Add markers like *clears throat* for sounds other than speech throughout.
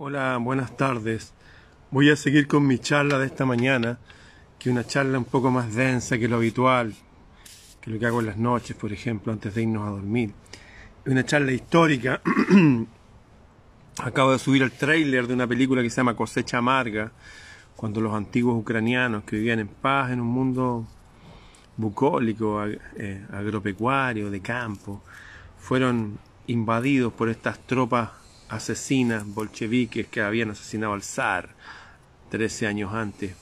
Hola, buenas tardes. Voy a seguir con mi charla de esta mañana, que es una charla un poco más densa que lo habitual, que lo que hago en las noches, por ejemplo, antes de irnos a dormir. Es una charla histórica. *clears throat* Acabo de subir el tráiler de una película que se llama Cosecha Amarga, cuando los antiguos ucranianos que vivían en paz en un mundo bucólico, eh, agropecuario, de campo, fueron invadidos por estas tropas asesinas bolcheviques que habían asesinado al zar 13 años antes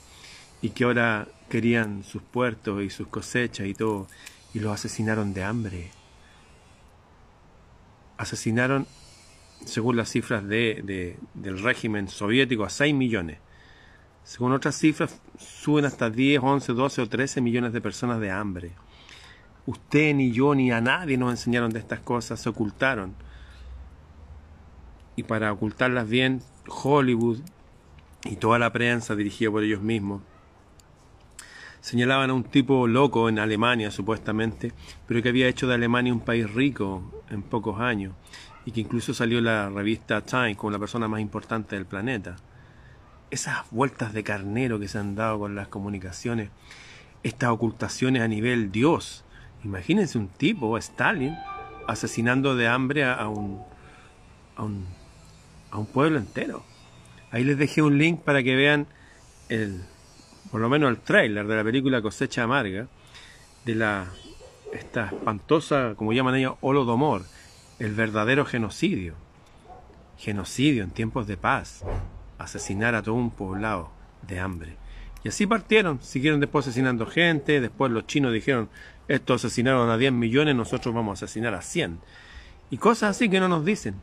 y que ahora querían sus puertos y sus cosechas y todo y los asesinaron de hambre. Asesinaron, según las cifras de, del régimen soviético, a 6 millones. Según otras cifras, suben hasta 10, 11, 12 o 13 millones de personas de hambre. Usted ni yo ni a nadie nos enseñaron de estas cosas, se ocultaron y para ocultarlas bien, Hollywood y toda la prensa dirigida por ellos mismos señalaban a un tipo loco en Alemania supuestamente, pero que había hecho de Alemania un país rico en pocos años y que incluso salió la revista Time como la persona más importante del planeta. Esas vueltas de carnero que se han dado con las comunicaciones, estas ocultaciones a nivel Dios. Imagínense un tipo, Stalin, asesinando de hambre a un, a un a un pueblo entero. Ahí les dejé un link para que vean el, por lo menos el tráiler de la película Cosecha Amarga, de la esta espantosa, como llaman ellos, Holodomor, el verdadero genocidio. Genocidio en tiempos de paz, asesinar a todo un poblado de hambre. Y así partieron, siguieron después asesinando gente, después los chinos dijeron, estos asesinaron a 10 millones, nosotros vamos a asesinar a 100. Y cosas así que no nos dicen.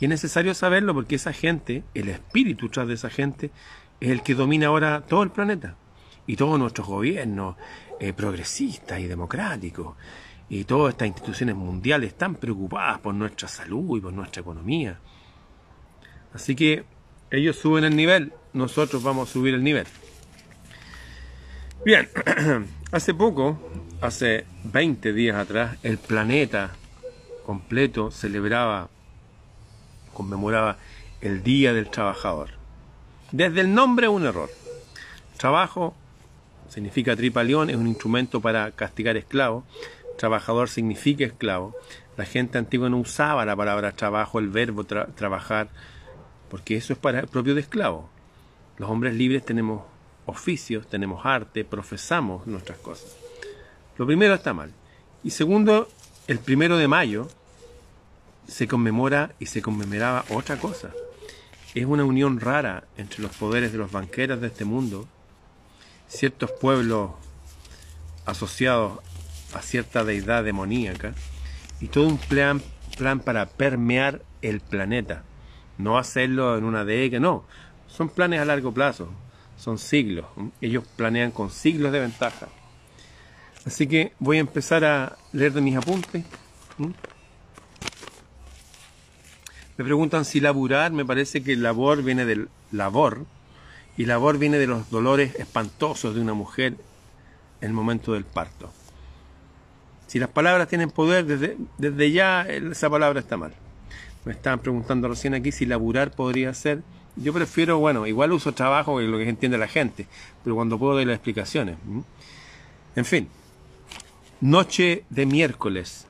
Y es necesario saberlo porque esa gente, el espíritu tras de esa gente, es el que domina ahora todo el planeta. Y todos nuestros gobiernos eh, progresistas y democráticos. Y todas estas instituciones mundiales están preocupadas por nuestra salud y por nuestra economía. Así que ellos suben el nivel, nosotros vamos a subir el nivel. Bien, *clears throat* hace poco, hace 20 días atrás, el planeta completo celebraba conmemoraba el Día del Trabajador. Desde el nombre un error. Trabajo significa tripalión, es un instrumento para castigar esclavos. Trabajador significa esclavo. La gente antigua no usaba la palabra trabajo, el verbo trabajar, porque eso es para propio de esclavo. Los hombres libres tenemos oficios, tenemos arte, profesamos nuestras cosas. Lo primero está mal. Y segundo, el primero de mayo se conmemora y se conmemoraba otra cosa. Es una unión rara entre los poderes de los banqueros de este mundo, ciertos pueblos asociados a cierta deidad demoníaca, y todo un plan, plan para permear el planeta. No hacerlo en una década, no. Son planes a largo plazo, son siglos. Ellos planean con siglos de ventaja. Así que voy a empezar a leer de mis apuntes. Me preguntan si laburar, me parece que labor viene del labor, y labor viene de los dolores espantosos de una mujer en el momento del parto. Si las palabras tienen poder, desde, desde ya esa palabra está mal. Me estaban preguntando recién aquí si laburar podría ser. Yo prefiero, bueno, igual uso trabajo que lo que entiende la gente, pero cuando puedo doy las explicaciones. En fin, noche de miércoles,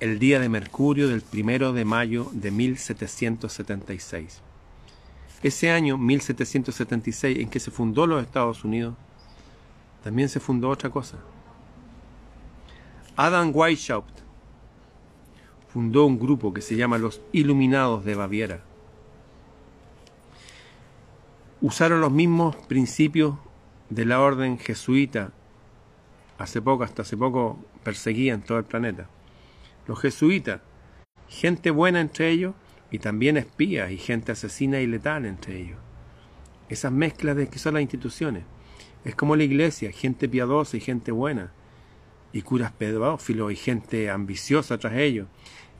el día de Mercurio del primero de mayo de 1776. Ese año, 1776, en que se fundó los Estados Unidos, también se fundó otra cosa. Adam Weishaupt fundó un grupo que se llama los Iluminados de Baviera. Usaron los mismos principios de la orden jesuita. Hace poco, hasta hace poco, perseguían todo el planeta los jesuitas, gente buena entre ellos y también espías y gente asesina y letal entre ellos. Esas mezclas de que son las instituciones. Es como la iglesia, gente piadosa y gente buena, y curas pedófilos y gente ambiciosa tras ellos.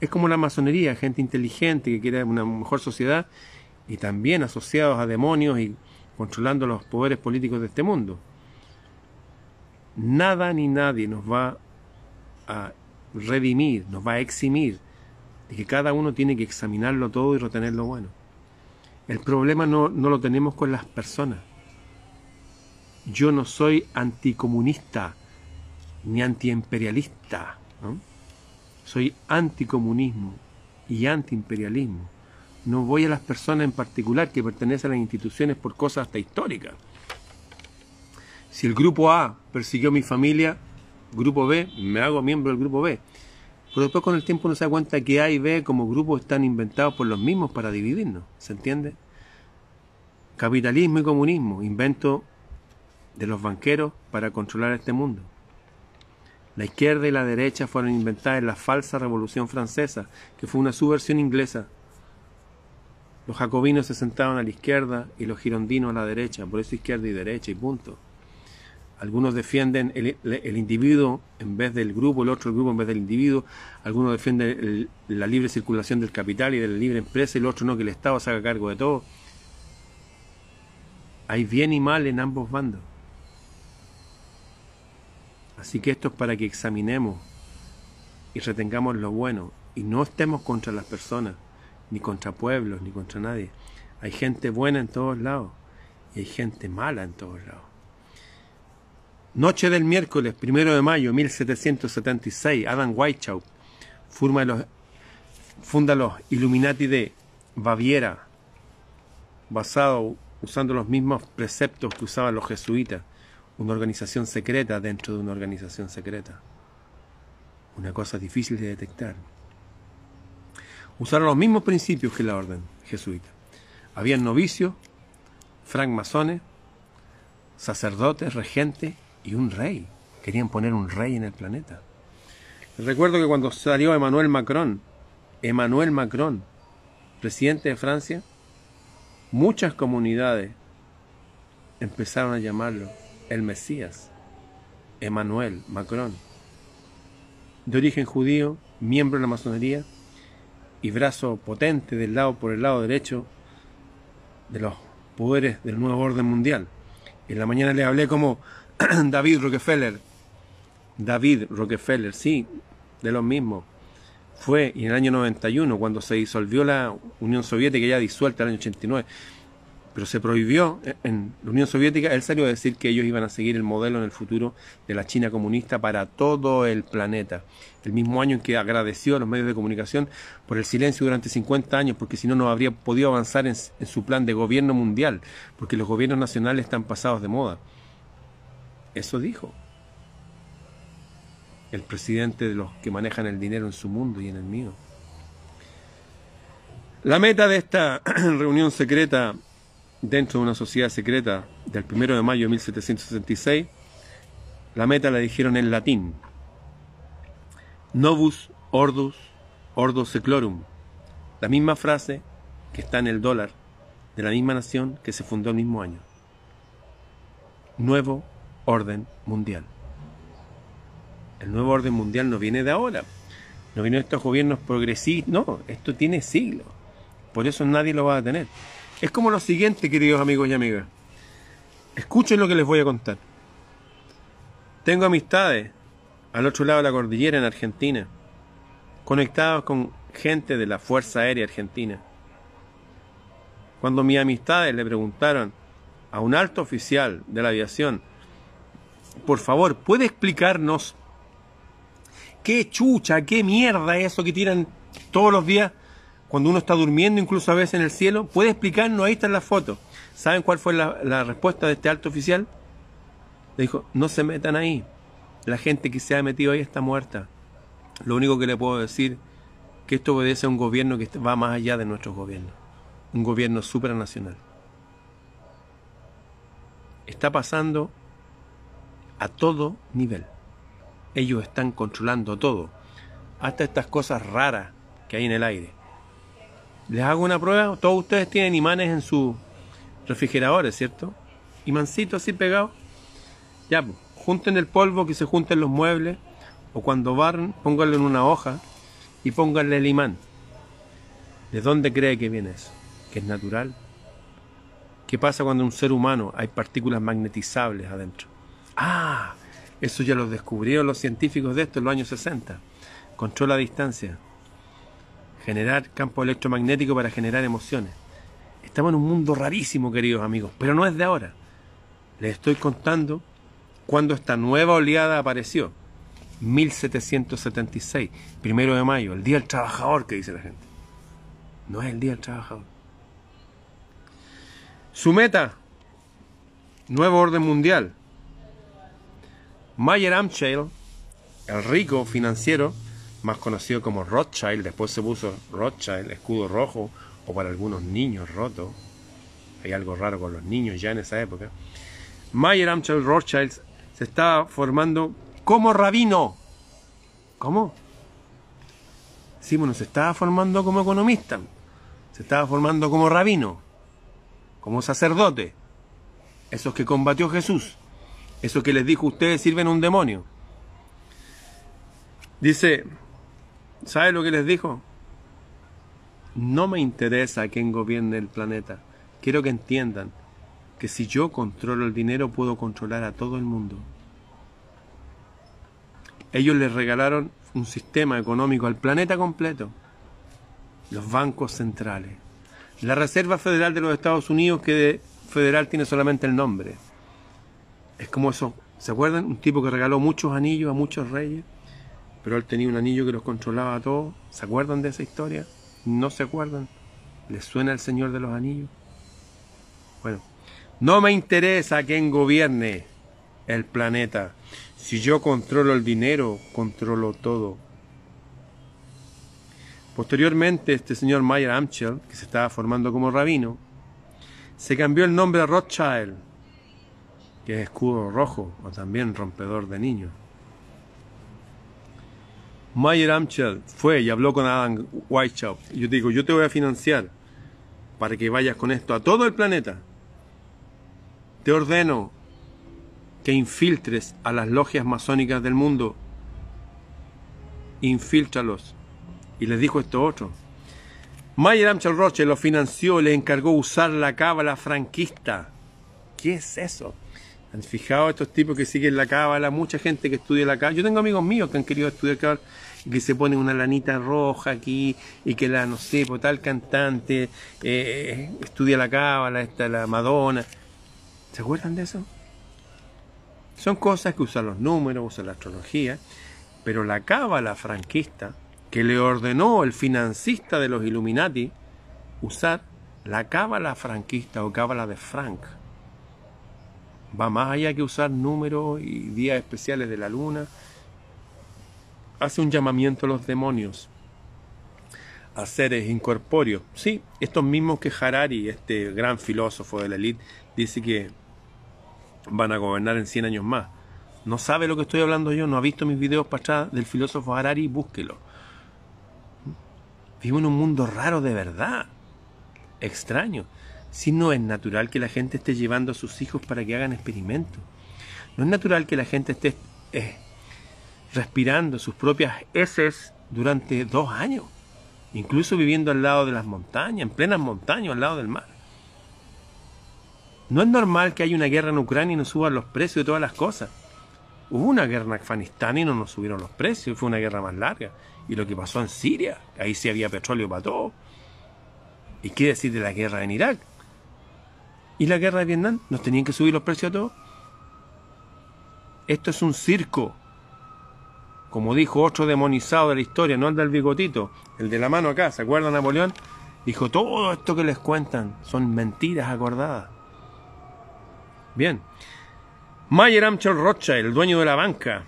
Es como la masonería, gente inteligente que quiere una mejor sociedad y también asociados a demonios y controlando los poderes políticos de este mundo. Nada ni nadie nos va a redimir, nos va a eximir de que cada uno tiene que examinarlo todo y retener lo bueno. El problema no, no lo tenemos con las personas. Yo no soy anticomunista ni antiimperialista. Soy anticomunismo y antiimperialismo. No voy a las personas en particular que pertenecen a las instituciones por cosas hasta históricas. Si el grupo A persiguió a mi familia, grupo B, me hago miembro del grupo B. Pero después con el tiempo uno se da cuenta que A y B como grupo están inventados por los mismos para dividirnos. ¿Se entiende? Capitalismo y comunismo, invento de los banqueros para controlar este mundo. La izquierda y la derecha fueron inventadas en la falsa Revolución Francesa, que fue una subversión inglesa. Los jacobinos se sentaban a la izquierda y los girondinos a la derecha, por eso izquierda y derecha y punto. Algunos defienden el, individuo en vez del grupo, el otro el grupo en vez del individuo. Algunos defienden la libre circulación del capital y de la libre empresa y el otro no, que el Estado se haga cargo de todo. Hay bien y mal en ambos bandos. Así que esto es para que examinemos y retengamos lo bueno y no estemos contra las personas, ni contra pueblos, ni contra nadie. Hay gente buena en todos lados y hay gente mala en todos lados. Noche del miércoles, primero de mayo 1776, Adam Weishaupt funda los, funda los Illuminati de Baviera, basado usando los mismos preceptos que usaban los jesuitas, una organización secreta dentro de una organización secreta. Una cosa difícil de detectar. Usaron los mismos principios que la orden jesuita. Habían novicios, francmasones, sacerdotes, regentes y un rey. Querían poner un rey en el planeta. Recuerdo que cuando salió Emmanuel Macron, Emmanuel Macron, presidente de Francia, muchas comunidades empezaron a llamarlo el Mesías, Emmanuel Macron. De origen judío, miembro de la masonería y brazo potente del lado por el lado derecho de los poderes del nuevo orden mundial. En la mañana le hablé como *clears throat* David Rockefeller. David Rockefeller, sí, de los mismos. Fue en el año 91, cuando se disolvió la Unión Soviética, ya disuelta en el año 89, pero se prohibió en la Unión Soviética, él salió a decir que ellos iban a seguir el modelo en el futuro de la China comunista para todo el planeta. El mismo año en que agradeció a los medios de comunicación por el silencio durante 50 años, porque si no, no habría podido avanzar en, en su plan de gobierno mundial, porque los gobiernos nacionales están pasados de moda. Eso dijo el presidente de los que manejan el dinero en su mundo y en el mío. La meta de esta *clears throat* reunión secreta dentro de una sociedad secreta del 1 de mayo de 1766, la meta la dijeron en latín. Novus ordus ordo seclorum. La misma frase que está en el dólar de la misma nación que se fundó el mismo año. Nuevo orden mundial. El nuevo orden mundial no viene de ahora, no viene de estos gobiernos progresistas, no, esto tiene siglos, por eso nadie lo va a tener. Es como lo siguiente, queridos amigos y amigas, escuchen lo que les voy a contar. Tengo amistades al otro lado de la cordillera en Argentina, conectados con gente de la Fuerza Aérea Argentina. Cuando mis amistades le preguntaron a un alto oficial de la aviación por favor, ¿puede explicarnos qué chucha, qué mierda es eso que tiran todos los días cuando uno está durmiendo, incluso a veces en el cielo? ¿Puede explicarnos? Ahí está la foto. ¿Saben cuál fue la, respuesta de este alto oficial? Le dijo, no se metan ahí. La gente que se ha metido ahí está muerta. Lo único que le puedo decir que esto obedece a un gobierno que va más allá de nuestros gobiernos. Un gobierno supranacional. Está pasando a todo nivel. Ellos están controlando todo, hasta estas cosas raras que hay en el aire. Les hago una prueba, todos ustedes tienen imanes en sus refrigeradores, ¿cierto? Imancitos así pegados. Ya, pues, junten el polvo que se junten los muebles, o cuando barren, pónganlo en una hoja y pónganle el imán. ¿De dónde cree que viene eso? ¿Que es natural? ¿Qué pasa cuando un ser humano hay partículas magnetizables adentro? Ah, eso ya lo descubrieron los científicos de esto en los años 60. Controla distancia. Generar campo electromagnético para generar emociones. Estamos en un mundo rarísimo, queridos amigos, pero no es de ahora. Les estoy contando cuando esta nueva oleada apareció. 1776, primero de mayo, el Día del Trabajador, que dice la gente. No es el Día del Trabajador. Su meta, nuevo orden mundial. Mayer Amschel, el rico financiero, más conocido como Rothschild, después se puso Rothschild, escudo rojo, o para algunos niños roto. Hay algo raro con los niños ya en esa época. Mayer Amschel Rothschild se estaba formando como rabino. ¿Cómo? Sí, bueno, se estaba formando como economista. Se estaba formando como rabino. Como sacerdote. Esos que combatió Jesús. Esos que les dijo, ustedes sirven un demonio. Dice, ¿sabe lo que les dijo? No me interesa quién gobierne el planeta. Quiero que entiendan que si yo controlo el dinero puedo controlar a todo el mundo. Ellos les regalaron un sistema económico al planeta completo. Los bancos centrales. La Reserva Federal de los Estados Unidos, que de federal tiene solamente el nombre. Es como eso. ¿Se acuerdan? Un tipo que regaló muchos anillos a muchos reyes, pero él tenía un anillo que los controlaba a todos. ¿Se acuerdan de esa historia? ¿No se acuerdan? ¿Les suena el Señor de los Anillos? Bueno, no me interesa quién gobierne el planeta. Si yo controlo el dinero, controlo todo. Posteriormente, este señor Mayer Amschel, que se estaba formando como rabino, se cambió el nombre a Rothschild, que es escudo rojo o también rompedor de niños. Mayer Amschel fue y habló con Adam Weishaupt. Y yo digo, yo te voy a financiar para que vayas con esto a todo el planeta. Te ordeno que infiltres a las logias masónicas del mundo. Infíltralos. Y les dijo esto otro. Mayer Amschel Roche lo financió, le encargó usar la cábala franquista. ¿Qué es eso? ¿Han fijado estos tipos que siguen la cábala? Mucha gente que estudia la cábala. Yo tengo amigos míos que han querido estudiar cábala y que se ponen una lanita roja aquí y que la, no sé, por tal cantante eh, estudia la cábala, esta, la Madonna. ¿Se acuerdan de eso? Son cosas que usan los números, usan la astrología, pero la cábala franquista, que le ordenó el financista de los Illuminati usar la cábala franquista o cábala de Frank, va más allá que usar números y días especiales de la luna. Hace un llamamiento a los demonios, a seres incorpóreos. Sí, estos mismos que Harari, este gran filósofo de la élite, dice que van a gobernar en 100 años más. No sabe lo que estoy hablando yo, no ha visto mis videos para atrás del filósofo Harari, búsquelo. Vivo en un mundo raro de verdad, extraño. Si no es natural que la gente esté llevando a sus hijos para que hagan experimentos. No es natural que la gente esté eh, respirando sus propias heces durante dos años. Incluso viviendo al lado de las montañas, en plenas montañas, al lado del mar. No es normal que haya una guerra en Ucrania y no suban los precios de todas las cosas. Hubo una guerra en Afganistán y no nos subieron los precios, fue una guerra más larga. Y lo que pasó en Siria, ahí sí había petróleo para todo. ¿Y qué decir de la guerra en Irak? ¿Y la guerra de Vietnam? ¿Nos tenían que subir los precios a todos? Esto es un circo. Como dijo otro demonizado de la historia, no el del bigotito, el de la mano acá, ¿se acuerdan Napoleón? Dijo, todo esto que les cuentan son mentiras acordadas. Bien. Mayer Amschel Rothschild, el dueño de la banca,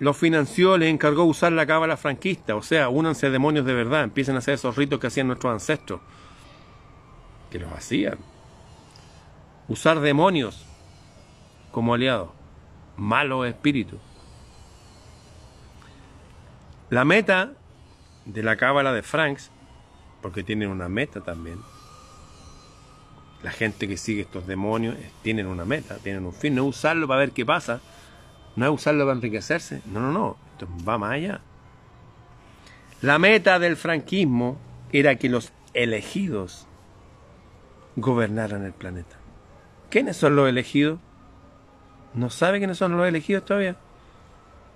los financió, les encargó usar la cábala franquista, o sea, únanse demonios de verdad, empiecen a hacer esos ritos que hacían nuestros ancestros, que los hacían usar demonios como aliados, malos espíritus. La meta de la cábala de Franks, porque tienen una meta también, la gente que sigue estos demonios eh, tienen una meta, tienen un fin, no es usarlo para ver qué pasa, no es usarlo para enriquecerse, no, no, no, esto va más allá. La meta del franquismo era que los elegidos gobernaran el planeta. ¿Quiénes son los elegidos? ¿No sabe quiénes son los elegidos todavía?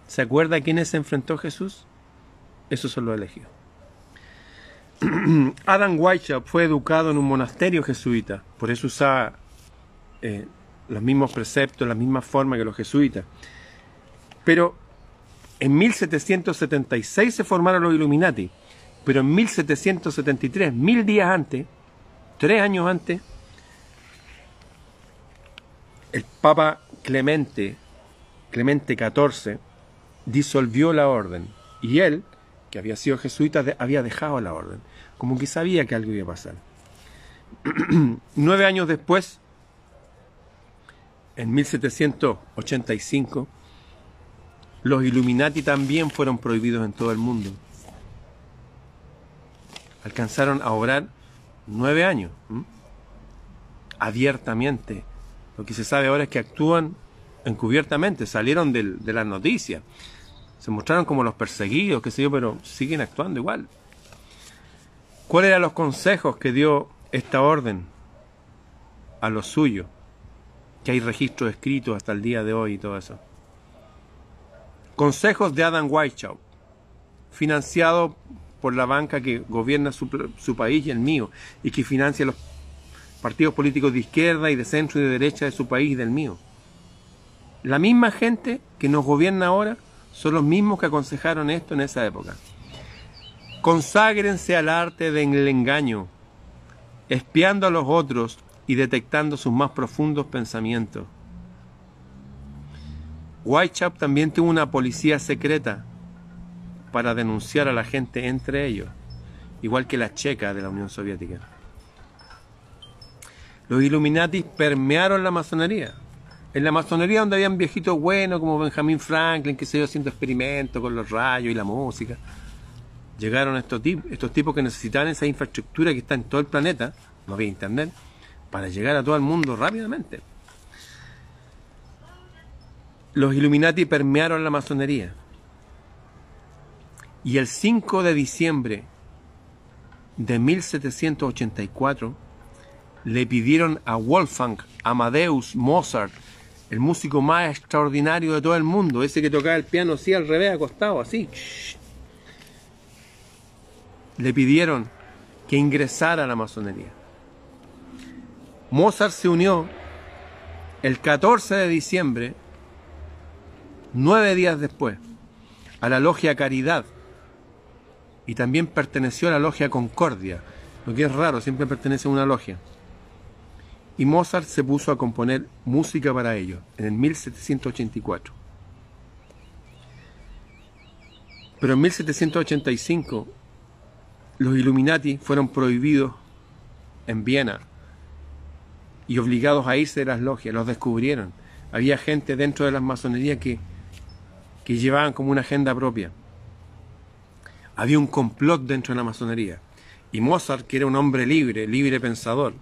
¿Se acuerda a quiénes se enfrentó Jesús? Esos son los elegidos. *clears throat* Adam Weishaupt fue educado en un monasterio jesuita, por eso usaba eh, los mismos preceptos, la misma forma que los jesuitas. Pero en 1776 se formaron los Illuminati, pero en 1773, mil días antes, tres años antes, el Papa Clemente, Clemente XIV, disolvió la orden y él, que había sido jesuita, había dejado la orden, como que sabía que algo iba a pasar. *clears throat* Nueve años después, en 1785, los Illuminati también fueron prohibidos en todo el mundo. Alcanzaron a obrar nueve años, abiertamente. Lo que se sabe ahora es que actúan encubiertamente, salieron de las noticias se mostraron como los perseguidos, qué sé yo, pero siguen actuando igual. ¿Cuáles eran los consejos que dio esta orden a los suyos? Que hay registros escritos hasta el día de hoy y todo eso. Consejos de Adam Weishaupt, financiado por la banca que gobierna su, su país y el mío, y que financia los partidos políticos de izquierda y de centro y de derecha de su país y del mío. La misma gente que nos gobierna ahora son los mismos que aconsejaron esto en esa época. Conságrense al arte del engaño, espiando a los otros y detectando sus más profundos pensamientos. Whitechap también tuvo una policía secreta para denunciar a la gente entre ellos, igual que la checa de la Unión Soviética. Los Illuminati permearon la masonería, en la masonería donde habían viejitos buenos como Benjamin Franklin, que se iba haciendo experimentos con los rayos y la música. Llegaron estos, tipos, estos tipos que necesitaban esa infraestructura que está en todo el planeta, no había internet, para llegar a todo el mundo rápidamente. Los Illuminati permearon la masonería. Y el 5 de diciembre de 1784 le pidieron a Wolfgang Amadeus Mozart el músico más extraordinario de todo el mundo, ese que tocaba el piano así al revés, acostado, así. Le pidieron que ingresara a la masonería. Mozart se unió el 14 de diciembre, nueve días después, a la logia Caridad y también perteneció a la logia Concordia, lo que es raro, siempre pertenece a una logia y Mozart se puso a componer música para ellos en el 1784. Pero en 1785 los Illuminati fueron prohibidos en Viena y obligados a irse de las logias, los descubrieron. Había gente dentro de las masonerías que, que llevaban como una agenda propia. Había un complot dentro de la masonería. Y Mozart, que era un hombre libre, libre pensador,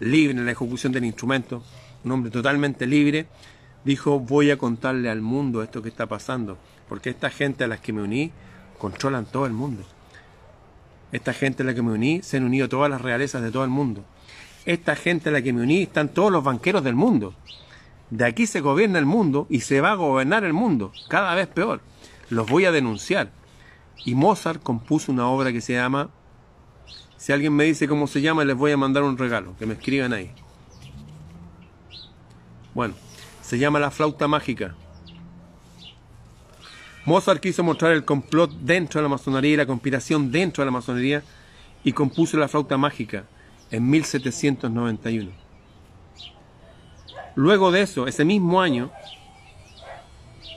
libre en la ejecución del instrumento, un hombre totalmente libre, dijo, voy a contarle al mundo esto que está pasando, porque esta gente a la que me uní controlan todo el mundo. Esta gente a la que me uní se han unido todas las realezas de todo el mundo. Esta gente a la que me uní están todos los banqueros del mundo. De aquí se gobierna el mundo y se va a gobernar el mundo, cada vez peor. Los voy a denunciar. Y Mozart compuso una obra que se llama si alguien me dice cómo se llama, les voy a mandar un regalo, que me escriban ahí. Bueno, se llama La flauta mágica. Mozart quiso mostrar el complot dentro de la masonería y la conspiración dentro de la masonería y compuso la flauta mágica en 1791. Luego de eso, ese mismo año,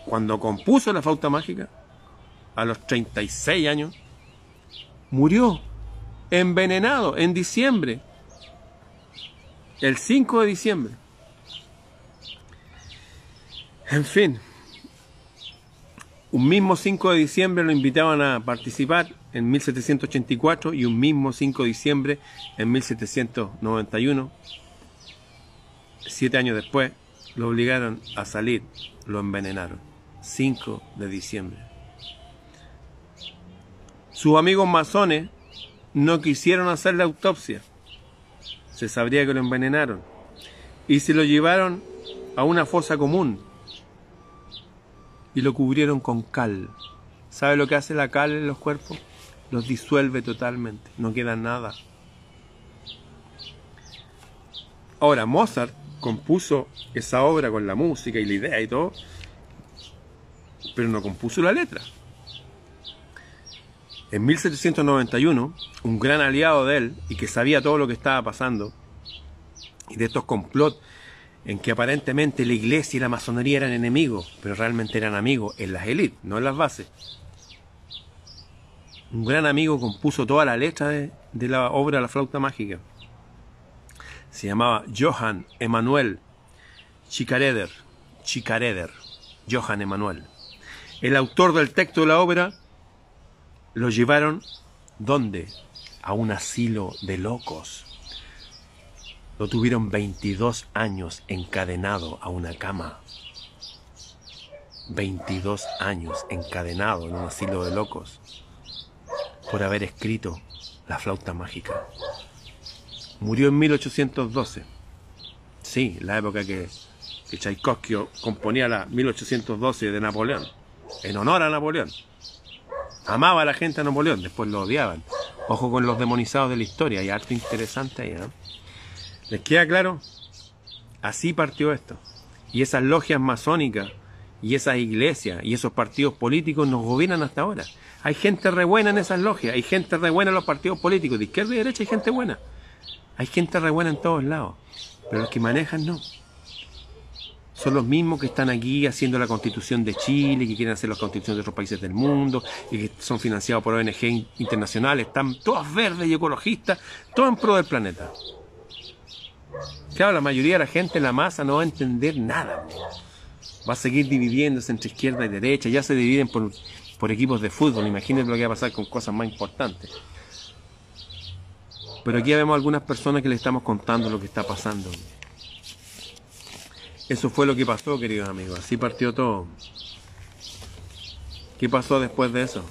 cuando compuso la flauta mágica, a los 36 años, murió envenenado en diciembre, el 5 de diciembre. En fin, un mismo 5 de diciembre lo invitaban a participar en 1784 y un mismo 5 de diciembre en 1791. Siete años después lo obligaron a salir, lo envenenaron. 5 de diciembre. Sus amigos masones no quisieron hacer la autopsia. Se sabría que lo envenenaron. Y se lo llevaron a una fosa común. Y lo cubrieron con cal. ¿Sabe lo que hace la cal en los cuerpos? los disuelve totalmente, no queda nada. Ahora, Mozart compuso esa obra con la música y la idea y todo, pero no compuso la letra. En 1791, un gran aliado de él y que sabía todo lo que estaba pasando, y de estos complots en que aparentemente la iglesia y la masonería eran enemigos, pero realmente eran amigos en las élites, no en las bases. Un gran amigo compuso toda la letra de, de la obra La flauta mágica se llamaba Johann Emanuel Chicareder, Chicareder, Johann Emanuel. El autor del texto de la obra lo llevaron, ¿dónde? A un asilo de locos. Lo tuvieron 22 años encadenado a una cama. 22 años encadenado en un asilo de locos por haber escrito la flauta mágica. Murió en 1812. Sí, la época que, que componía la 1812 de Napoleón, en honor a Napoleón. Amaba a la gente a Napoleón, después lo odiaban. Ojo con los demonizados de la historia, hay arte interesante ahí, ¿no? ¿Les queda claro? Así partió esto. Y esas logias masónicas, y esas iglesias, y esos partidos políticos nos gobiernan hasta ahora. Hay gente re buena en esas logias, hay gente re buena en los partidos políticos, de izquierda y derecha hay gente buena. Hay gente re buena en todos lados, pero los que manejan no. Son los mismos que están aquí haciendo la constitución de Chile, que quieren hacer las constituciones de otros países del mundo, y que son financiados por ONG internacionales, están todas verdes y ecologistas, todo en pro del planeta. Claro, la mayoría de la gente, la masa, no va a entender nada. Va a seguir dividiéndose entre izquierda y derecha, ya se dividen por, por equipos de fútbol, imagínense lo que va a pasar con cosas más importantes. Pero aquí vemos algunas personas que le estamos contando lo que está pasando. Eso fue lo que pasó, queridos amigos. Así partió todo. ¿Qué pasó después de eso?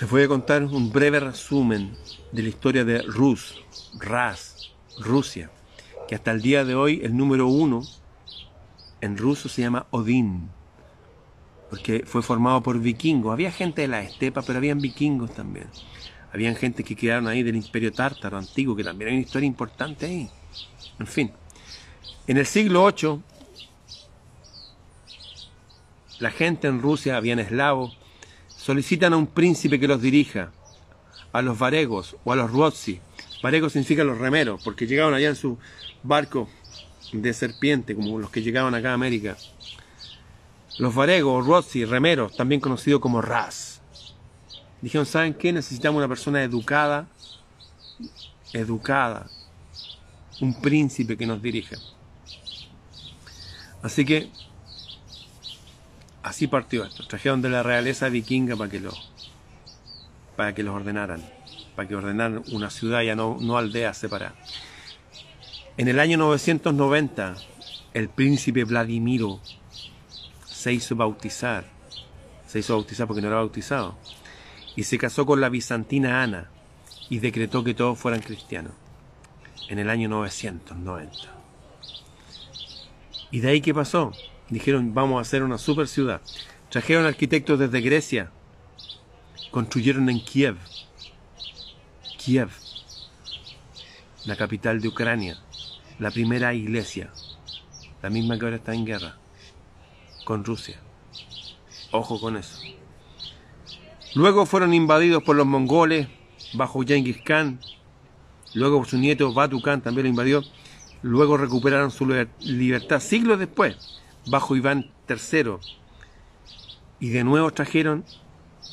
Les voy a contar un breve resumen de la historia de Rus, Ras, Rusia, que hasta el día de hoy el número uno en ruso se llama Odín, porque fue formado por vikingos. Había gente de la estepa, pero habían vikingos también. Habían gente que quedaron ahí del imperio tártaro antiguo, que también hay una historia importante ahí. En fin, en el siglo VIII, la gente en Rusia, habían eslavos, solicitan a un príncipe que los dirija, a los varegos o a los ruotsi. Varegos significa los remeros, porque llegaban allá en su barco de serpiente, como los que llegaban acá a América. Los varegos, ruotsi, remeros, también conocidos como ras. Dijeron, ¿saben qué? Necesitamos una persona educada, educada, un príncipe que nos dirija. Así que, así partió esto. Trajeron de la realeza vikinga para que lo, para que los ordenaran, para que ordenaran una ciudad ya no, no aldea separada. En el año 990, el príncipe Vladimiro se hizo bautizar. Se hizo bautizar porque no era bautizado y se casó con la bizantina Ana y decretó que todos fueran cristianos en el año 990. ¿Y de ahí qué pasó? Dijeron, vamos a hacer una super ciudad. Trajeron arquitectos desde Grecia, construyeron en Kiev, Kiev, la capital de Ucrania, la primera iglesia, la misma que ahora está en guerra, con Rusia. Ojo con eso. Luego fueron invadidos por los mongoles bajo Genghis Khan. Luego su nieto Batu Khan también lo invadió. Luego recuperaron su libertad siglos después bajo Iván III. Y de nuevo trajeron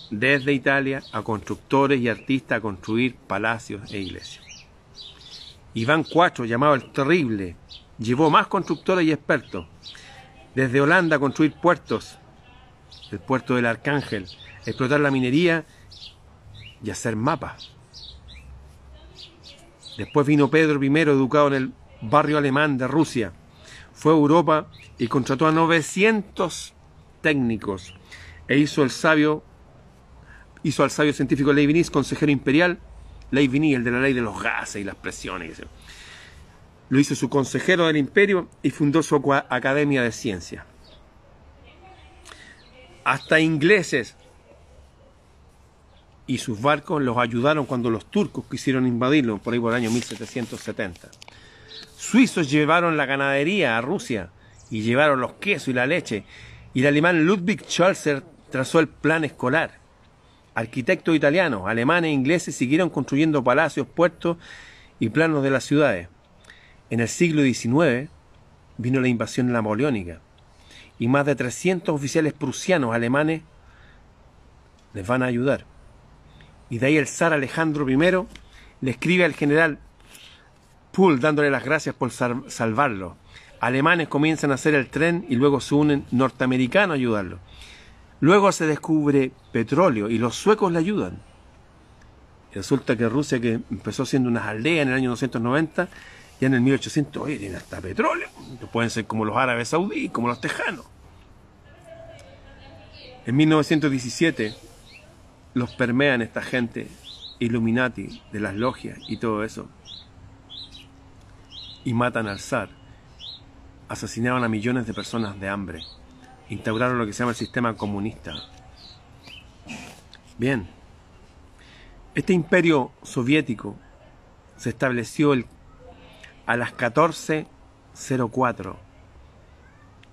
desde Italia a constructores y artistas a construir palacios e iglesias. Iván IV, llamado el Terrible, llevó más constructores y expertos. Desde Holanda a construir puertos, el puerto del Arcángel, explotar la minería y hacer mapas. Después vino Pedro I, educado en el barrio alemán de Rusia. Fue a Europa y contrató a 900 técnicos e hizo el sabio hizo al sabio científico Leibniz consejero imperial, Leibniz, el de la ley de los gases y las presiones. Lo hizo su consejero del imperio y fundó su academia de ciencia. Hasta ingleses y sus barcos los ayudaron cuando los turcos quisieron invadirlo, por ahí por el año 1770. Suizos llevaron la ganadería a Rusia y llevaron los quesos y la leche, y el alemán Ludwig Scholzer trazó el plan escolar. Arquitectos italianos, alemanes e ingleses siguieron construyendo palacios, puertos y planos de las ciudades. En el siglo XIX vino la invasión napoleónica y más de 300 oficiales prusianos alemanes les van a ayudar. Y de ahí el zar Alejandro I le escribe al general Poole dándole las gracias por salvarlo. Alemanes comienzan a hacer el tren y luego se unen norteamericanos a ayudarlo. Luego se descubre petróleo y los suecos le ayudan. resulta que Rusia, que empezó siendo unas aldeas en el año 290, ya en el 1800, oye, tiene hasta petróleo. Pueden ser como los árabes saudíes, como los tejanos. En 1917 los permean esta gente Illuminati de las logias y todo eso. Y matan al zar. Asesinaron a millones de personas de hambre. Instauraron lo que se llama el sistema comunista. Bien. Este imperio soviético se estableció el, a las 14.04,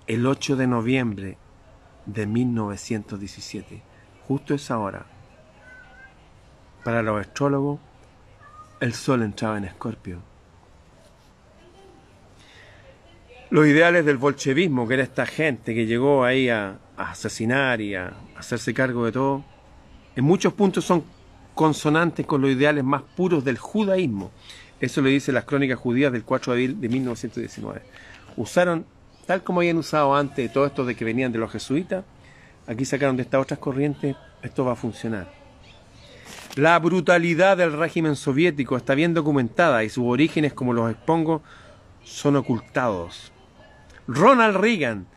el 8 de noviembre de 1917. Justo esa hora para los astrólogos, el sol entraba en Escorpio. Los ideales del bolchevismo, que era esta gente que llegó ahí a, asesinar y a, hacerse cargo de todo, en muchos puntos son consonantes con los ideales más puros del judaísmo. Eso lo dice las crónicas judías del 4 de abril de 1919. Usaron, tal como habían usado antes todo esto de que venían de los jesuitas, aquí sacaron de estas otras corrientes, esto va a funcionar. La brutalidad del régimen soviético está bien documentada y sus orígenes, como los expongo, son ocultados. Ronald Reagan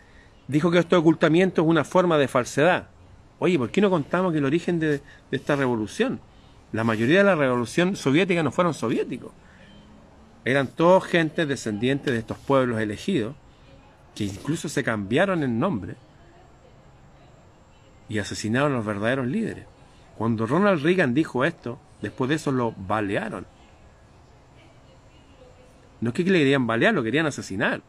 dijo que este ocultamiento es una forma de falsedad. Oye, ¿por qué no contamos que el origen de, de esta revolución? La mayoría de la revolución soviética no fueron soviéticos. Eran todos gente descendientes de estos pueblos elegidos, que incluso se cambiaron el nombre y asesinaron a los verdaderos líderes. Cuando Ronald Reagan dijo esto, después de eso lo balearon. No es que le querían balear, lo querían asesinar.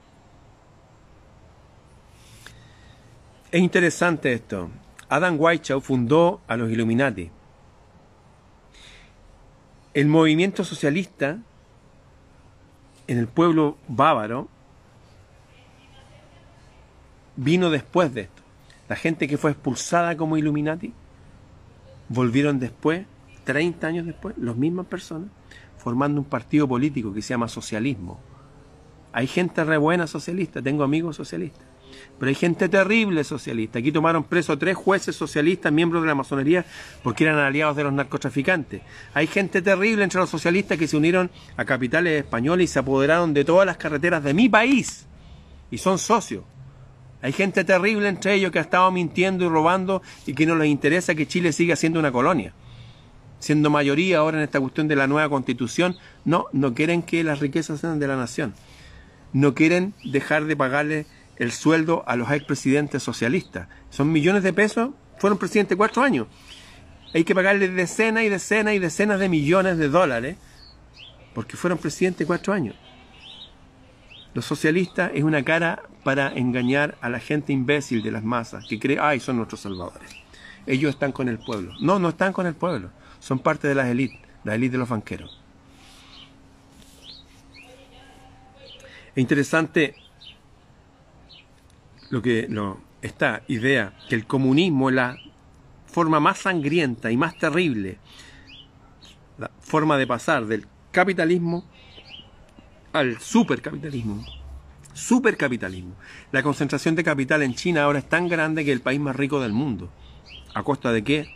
Es interesante esto. Adam Weishaupt fundó a los Illuminati. El movimiento socialista en el pueblo bávaro vino después de esto. La gente que fue expulsada como Illuminati volvieron después, 30 años después, las mismas personas, formando un partido político que se llama socialismo. Hay gente re buena socialista, tengo amigos socialistas, pero hay gente terrible socialista. Aquí tomaron preso tres jueces socialistas, miembros de la masonería, porque eran aliados de los narcotraficantes. Hay gente terrible entre los socialistas que se unieron a capitales españoles y se apoderaron de todas las carreteras de mi país y son socios. Hay gente terrible entre ellos que ha estado mintiendo y robando y que no les interesa que Chile siga siendo una colonia. Siendo mayoría ahora en esta cuestión de la nueva constitución, no, no quieren que las riquezas sean de la nación. No quieren dejar de pagarle el sueldo a los expresidentes socialistas. Son millones de pesos, fueron presidentes cuatro años. Hay que pagarle decenas y decenas y decenas de millones de dólares porque fueron presidentes cuatro años. Los socialistas es una cara para engañar a la gente imbécil de las masas que cree, ay, son nuestros salvadores. Ellos están con el pueblo. No, no están con el pueblo. Son parte de las élites, la élite de los banqueros. Es interesante lo que lo, esta idea que el comunismo es la forma más sangrienta y más terrible, la forma de pasar del capitalismo al supercapitalismo. Supercapitalismo. La concentración de capital en China ahora es tan grande que el país más rico del mundo. ¿A costa de qué?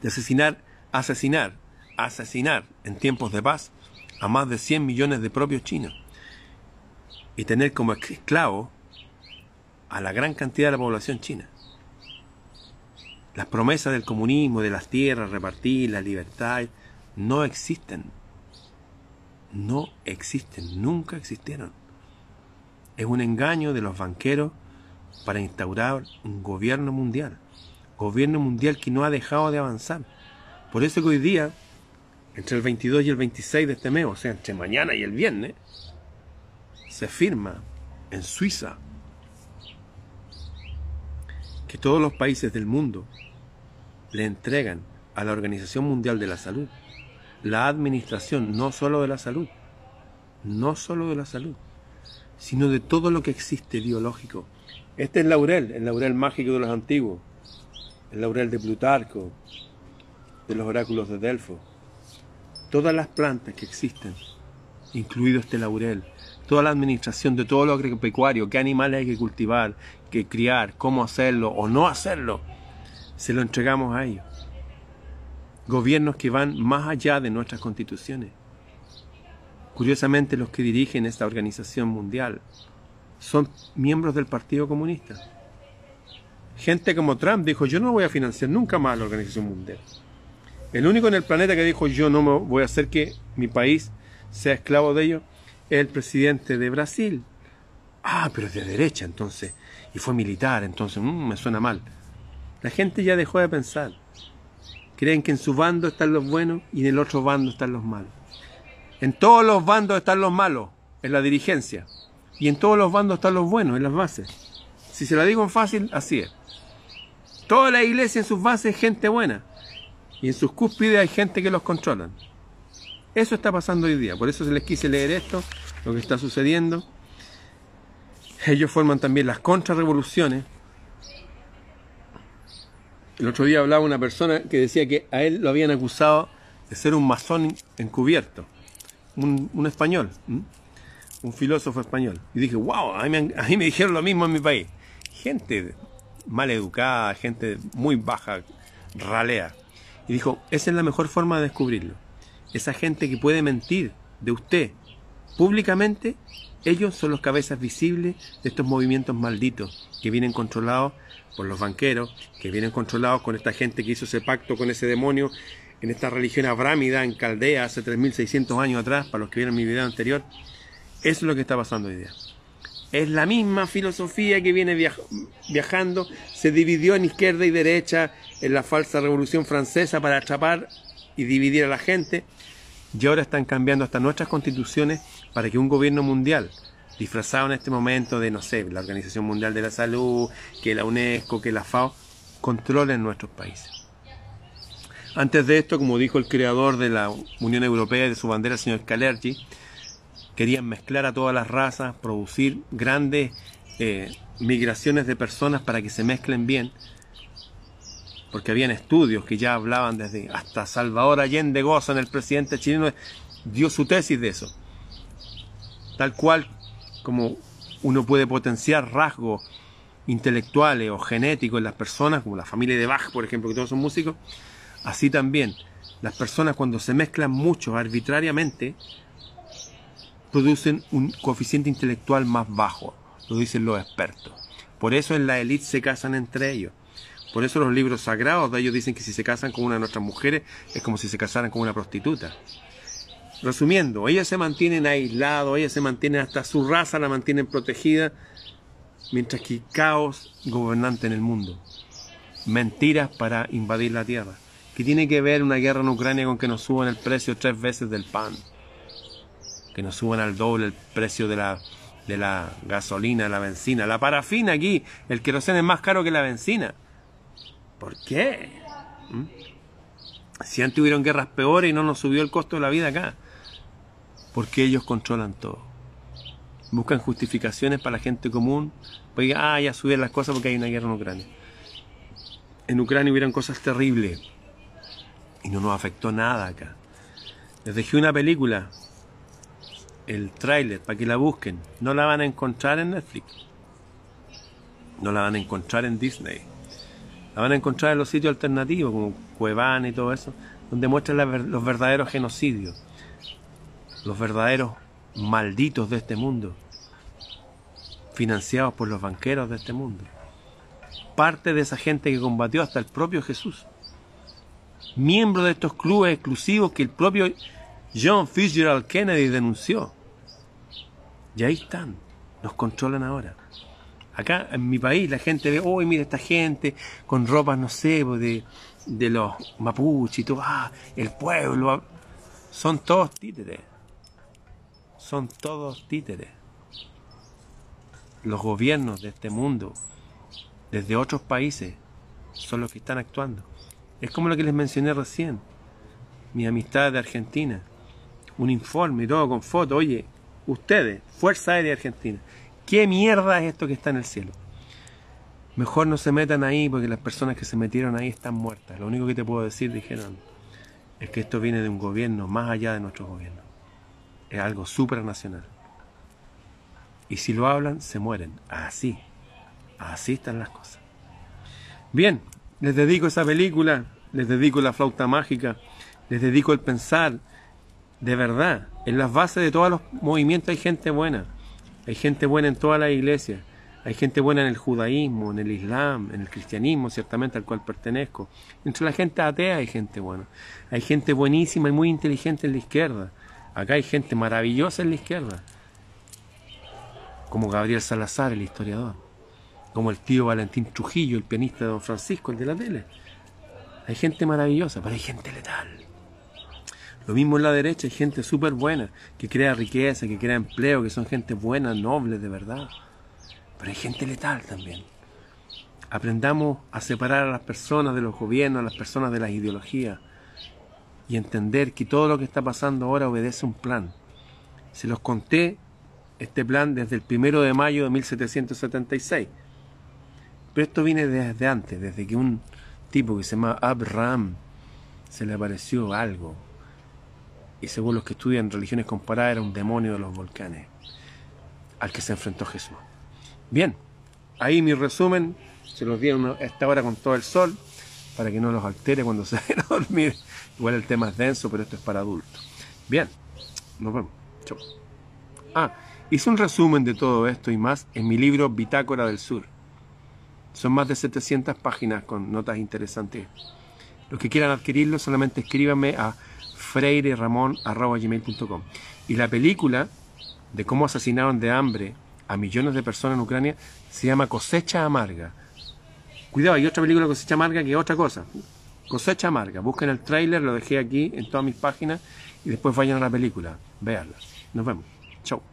De asesinar, asesinar, asesinar en tiempos de paz a más de 100 millones de propios chinos. Y tener como esclavo a la gran cantidad de la población china. Las promesas del comunismo, de las tierras, repartir, la libertad, no existen no existen, nunca existieron. Es un engaño de los banqueros para instaurar un gobierno mundial. Gobierno mundial que no ha dejado de avanzar. Por eso que hoy día, entre el 22 y el 26 de este mes, o sea, entre mañana y el viernes, se firma en Suiza que todos los países del mundo le entregan a la Organización Mundial de la Salud la administración no solo de la salud, no solo de la salud, sino de todo lo que existe biológico. Este es el laurel, el laurel mágico de los antiguos, el laurel de Plutarco, de los oráculos de Delfo. Todas las plantas que existen, incluido este laurel, toda la administración de todo lo agropecuario, qué animales hay que cultivar, que criar, cómo hacerlo o no hacerlo, se lo entregamos a ellos gobiernos que van más allá de nuestras constituciones. Curiosamente, los que dirigen esta organización mundial son miembros del Partido Comunista. Gente como Trump dijo, yo no voy a financiar nunca más la organización mundial. El único en el planeta que dijo, yo no voy a hacer que mi país sea esclavo de ellos, es el presidente de Brasil. Ah, pero es de derecha entonces. Y fue militar, entonces mm, me suena mal. La gente ya dejó de pensar. Creen que en su bando están los buenos y en el otro bando están los malos. En todos los bandos están los malos, en la dirigencia. Y en todos los bandos están los buenos, en las bases. Si se lo digo en fácil, así es. Toda la iglesia en sus bases es gente buena. Y en sus cúspides hay gente que los controlan. Eso está pasando hoy día. Por eso se les quise leer esto, lo que está sucediendo. Ellos forman también las contrarrevoluciones, el otro día hablaba una persona que decía que a él lo habían acusado de ser un masón encubierto, un, español, un filósofo español. Y dije, wow, a mí, me, dijeron lo mismo en mi país. Gente mal educada, gente muy baja, ralea. Y dijo, esa es la mejor forma de descubrirlo. Esa gente que puede mentir de usted públicamente, ellos son los cabezas visibles de estos movimientos malditos que vienen controlados por los banqueros, que vienen controlados con esta gente que hizo ese pacto con ese demonio en esta religión abrámida en Caldea hace 3600 años atrás, para los que vieron mi video anterior. Eso es lo que está pasando hoy día. Es la misma filosofía que viene viajando, se dividió en izquierda y derecha en la falsa revolución francesa para atrapar y dividir a la gente, y ahora están cambiando hasta nuestras constituciones para que un gobierno mundial disfrazado en este momento de, no sé, la Organización Mundial de la Salud, que la UNESCO, que la FAO, controlen nuestros países. Antes de esto, como dijo el creador de la Unión Europea y de su bandera, el señor Calergi, querían mezclar a todas las razas, producir grandes eh, migraciones de personas para que se mezclen bien, porque habían estudios que ya hablaban desde hasta Salvador Allende Goza, el presidente chileno, dio su tesis de eso. Tal cual como uno puede potenciar rasgos intelectuales o genéticos en las personas, como la familia de Bach, por ejemplo, que todos son músicos, así también las personas cuando se mezclan mucho arbitrariamente producen un coeficiente intelectual más bajo, lo dicen los expertos. Por eso en la élite se casan entre ellos. Por eso los libros sagrados de ellos dicen que si se casan con una de nuestras mujeres es como si se casaran con una prostituta. Resumiendo, ellas se mantienen aislados, ellas se mantienen hasta su raza la mantienen protegida, mientras que caos gobernante en el mundo. Mentiras para invadir la tierra. ¿Qué tiene que ver una guerra en Ucrania con que nos suban el precio tres veces del pan? Que nos suban al doble el precio de la, de la gasolina, la benzina, la parafina aquí, el queroseno es más caro que la benzina. ¿Por qué? ¿Mm? Si antes hubieron guerras peores y no nos subió el costo de la vida acá porque ellos controlan todo. Buscan justificaciones para la gente común, pues ah, ya subir las cosas porque hay una guerra en Ucrania. En Ucrania hubieran cosas terribles y no nos afectó nada acá. Les dejé una película, el tráiler, para que la busquen. No la van a encontrar en Netflix. No la van a encontrar en Disney. La van a encontrar en los sitios alternativos, como Cuevana y todo eso, donde muestran los verdaderos genocidios los verdaderos malditos de este mundo, financiados por los banqueros de este mundo. Parte de esa gente que combatió hasta el propio Jesús. Miembro de estos clubes exclusivos que el propio John Fitzgerald Kennedy denunció. Y ahí están, nos controlan ahora. Acá en mi país la gente ve, oh, mira esta gente con ropas, no sé, pues, de, de los mapuches y todo, ah, el pueblo, son todos títeres. Son todos títeres. Los gobiernos de este mundo, desde otros países, son los que están actuando. Es como lo que les mencioné recién. Mi amistad de Argentina. Un informe y todo con fotos. Oye, ustedes, Fuerza Aérea Argentina, ¿qué mierda es esto que está en el cielo? Mejor no se metan ahí porque las personas que se metieron ahí están muertas. Lo único que te puedo decir, dijeron, es que esto viene de un gobierno más allá de nuestro gobierno. Es algo supranacional. Y si lo hablan, se mueren. Así. Así están las cosas. Bien, les dedico esa película, les dedico la flauta mágica, les dedico el pensar. De verdad, en las bases de todos los movimientos hay gente buena. Hay gente buena en toda la iglesia hay gente buena en el judaísmo, en el islam, en el cristianismo, ciertamente al cual pertenezco. Entre la gente atea hay gente buena. Hay gente buenísima y muy inteligente en la izquierda. Acá hay gente maravillosa en la izquierda. Como Gabriel Salazar, el historiador. Como el tío Valentín Trujillo, el pianista de Don Francisco, el de la tele. Hay gente maravillosa, pero hay gente letal. Lo mismo en la derecha, hay gente súper buena, que crea riqueza, que crea empleo, que son gente buena, noble, de verdad pero hay gente letal también. Aprendamos a separar a las personas de los gobiernos, a las personas de las ideologías y entender que todo lo que está pasando ahora obedece un plan. Se los conté este plan desde el primero de mayo de 1776. Pero esto viene desde antes, desde que un tipo que se llama Abraham se le apareció algo. Y según los que estudian religiones comparadas, era un demonio de los volcanes al que se enfrentó Jesús. Bien, ahí mi resumen, se los di a esta hora con todo el sol, para que no los altere cuando *laughs* se vayan a dormir. Igual el tema es denso, pero esto es para adultos. Bien, nos vemos. Chau. Ah, hice un resumen de todo esto y más en mi libro Bitácora del Sur. Son más de 700 páginas con notas interesantes. Los que quieran adquirirlo solamente escríbanme a freireramon.com. Y la película de cómo asesinaron de hambre a millones de personas en Ucrania se llama Cosecha Amarga. Cuidado, hay otra película Cosecha Amarga que es otra cosa. Cosecha Amarga. Busquen el tráiler, lo dejé aquí en todas mis páginas y después vayan a la película. Véanla. Nos vemos. Chau.